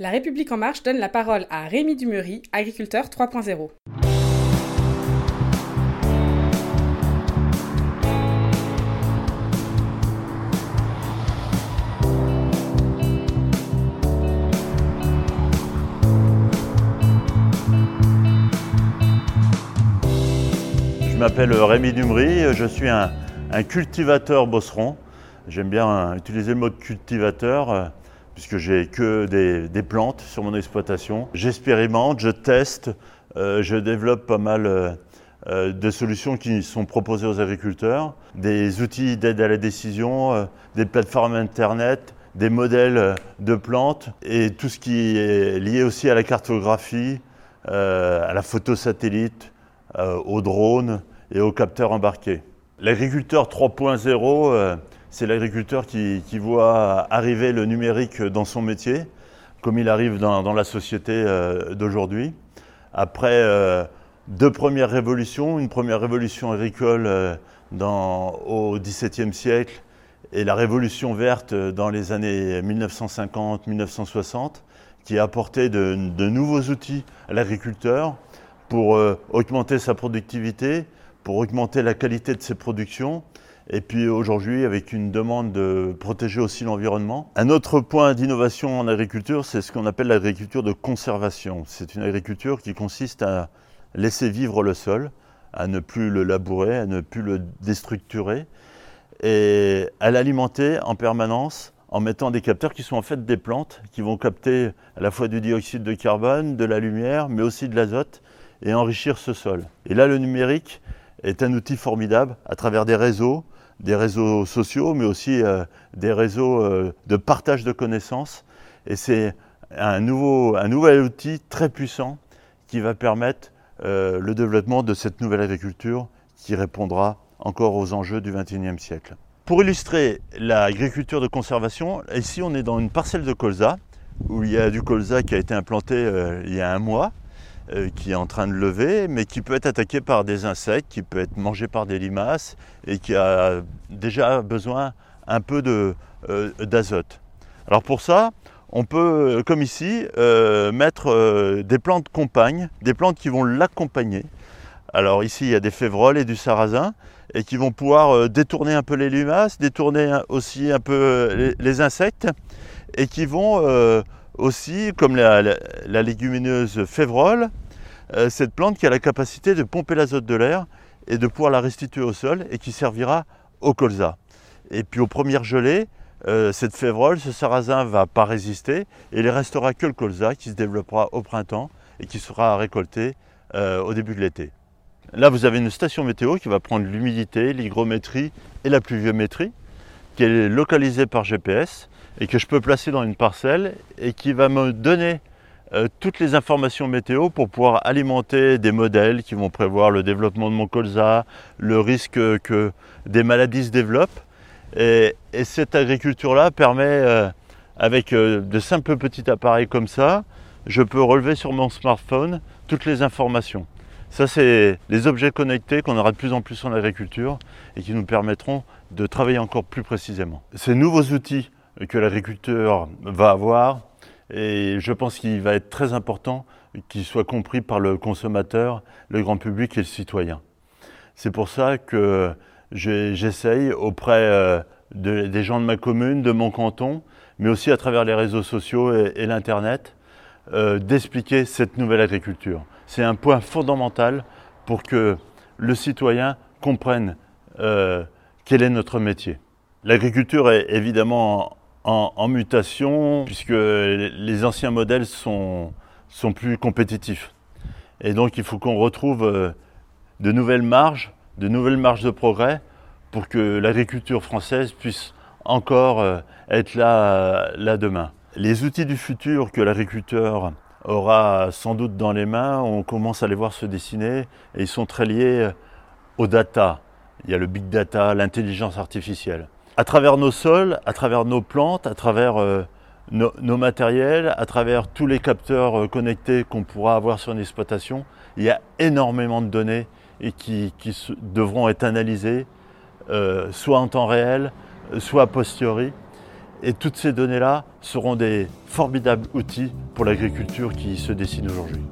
La République en marche donne la parole à Rémi Dumery, agriculteur 3.0. Je m'appelle Rémi Dumery, je suis un, cultivateur bosseron. J'aime bien utiliser le mot cultivateur puisque j'ai que des, plantes sur mon exploitation. J'expérimente, je teste, euh, je développe pas mal euh, de solutions qui sont proposées aux agriculteurs, des outils d'aide à la décision, des plateformes Internet, des modèles de plantes et tout ce qui est lié aussi à la cartographie, à la photo satellite, aux drones et aux capteurs embarqués. L'agriculteur 3.0, c'est l'agriculteur qui, voit arriver le numérique dans son métier, comme il arrive dans, la société euh, d'aujourd'hui. Après euh, deux premières révolutions, une première révolution agricole euh, au XVIIe siècle et la révolution verte dans les années 1950-1960, qui a apporté de, nouveaux outils à l'agriculteur pour augmenter sa productivité, pour augmenter la qualité de ses productions et puis aujourd'hui, avec une demande de protéger aussi l'environnement. Un autre point d'innovation en agriculture, c'est ce qu'on appelle l'agriculture de conservation. C'est une agriculture qui consiste à laisser vivre le sol, à ne plus le labourer, à ne plus le déstructurer, et à l'alimenter en permanence en mettant des capteurs qui sont en fait des plantes, qui vont capter à la fois du dioxyde de carbone, de la lumière, mais aussi de l'azote, et enrichir ce sol. Et là, le numérique est un outil formidable à travers des réseaux, des réseaux sociaux, mais aussi euh, des réseaux euh, de partage de connaissances. Et c'est un, un nouvel outil très puissant qui va permettre euh, le développement de cette nouvelle agriculture qui répondra encore aux enjeux du XXIe siècle. Pour illustrer l'agriculture de conservation, ici on est dans une parcelle de colza où il y a du colza qui a été implanté il y a un mois qui est en train de lever, mais qui peut être attaqué par des insectes, qui peut être mangé par des limaces et qui a déjà besoin un peu euh, d'azote. Alors pour ça, on peut, comme ici, euh, mettre des plantes compagnes, des plantes qui vont l'accompagner. Alors ici, il y a des févroles et du sarrasin, et qui vont pouvoir détourner un peu les limaces, détourner aussi un peu les, insectes, et qui vont aussi, comme la, légumineuse févrole, euh, cette plante qui a la capacité de pomper l'azote de l'air et de pouvoir la restituer au sol et qui servira au colza. Et puis aux premières gelées, euh, cette févrole, ce sarrasin va pas résister et il restera que le colza qui se développera au printemps et qui sera récolté euh, au début de l'été. Là, vous avez une station météo qui va prendre l'humidité, l'hygrométrie et la pluviométrie, qui est localisée par GPS et que je peux placer dans une parcelle et qui va me donner euh, toutes les informations météo pour pouvoir alimenter des modèles qui vont prévoir le développement de mon colza, le risque que des maladies se développent. Et, cette agriculture-là permet, euh, avec euh, de simples petits appareils comme ça, je peux relever sur mon smartphone toutes les informations. Ça, c'est les objets connectés qu'on aura de plus en plus en agriculture et qui nous permettront de travailler encore plus précisément. Ces nouveaux outils que l'agriculteur va avoir. Et je pense qu'il va être très important qu'il soit compris par le consommateur, le grand public et le citoyen. C'est pour ça que j'essaye auprès euh, des gens de ma commune, de mon canton, mais aussi à travers les réseaux sociaux et, l'Internet, euh, d'expliquer cette nouvelle agriculture. C'est un point fondamental pour que le citoyen comprenne euh, quel est notre métier. L'agriculture est évidemment en, mutation, puisque les anciens modèles sont, sont plus compétitifs. Et donc il faut qu'on retrouve euh, de nouvelles marges, de nouvelles marges de progrès pour que l'agriculture française puisse encore euh, être là, là demain. Les outils du futur que l'agriculteur aura sans doute dans les mains, on commence à les voir se dessiner et ils sont très liés aux data. Il y a le big data, l'intelligence artificielle à travers nos sols, à travers nos plantes, à travers euh, nos, matériels, à travers tous les capteurs euh, connectés qu'on pourra avoir sur une exploitation, il y a énormément de données qui, devront être analysées, euh, soit en temps réel, soit a posteriori. Et toutes ces données-là seront des formidables outils pour l'agriculture qui se dessine aujourd'hui.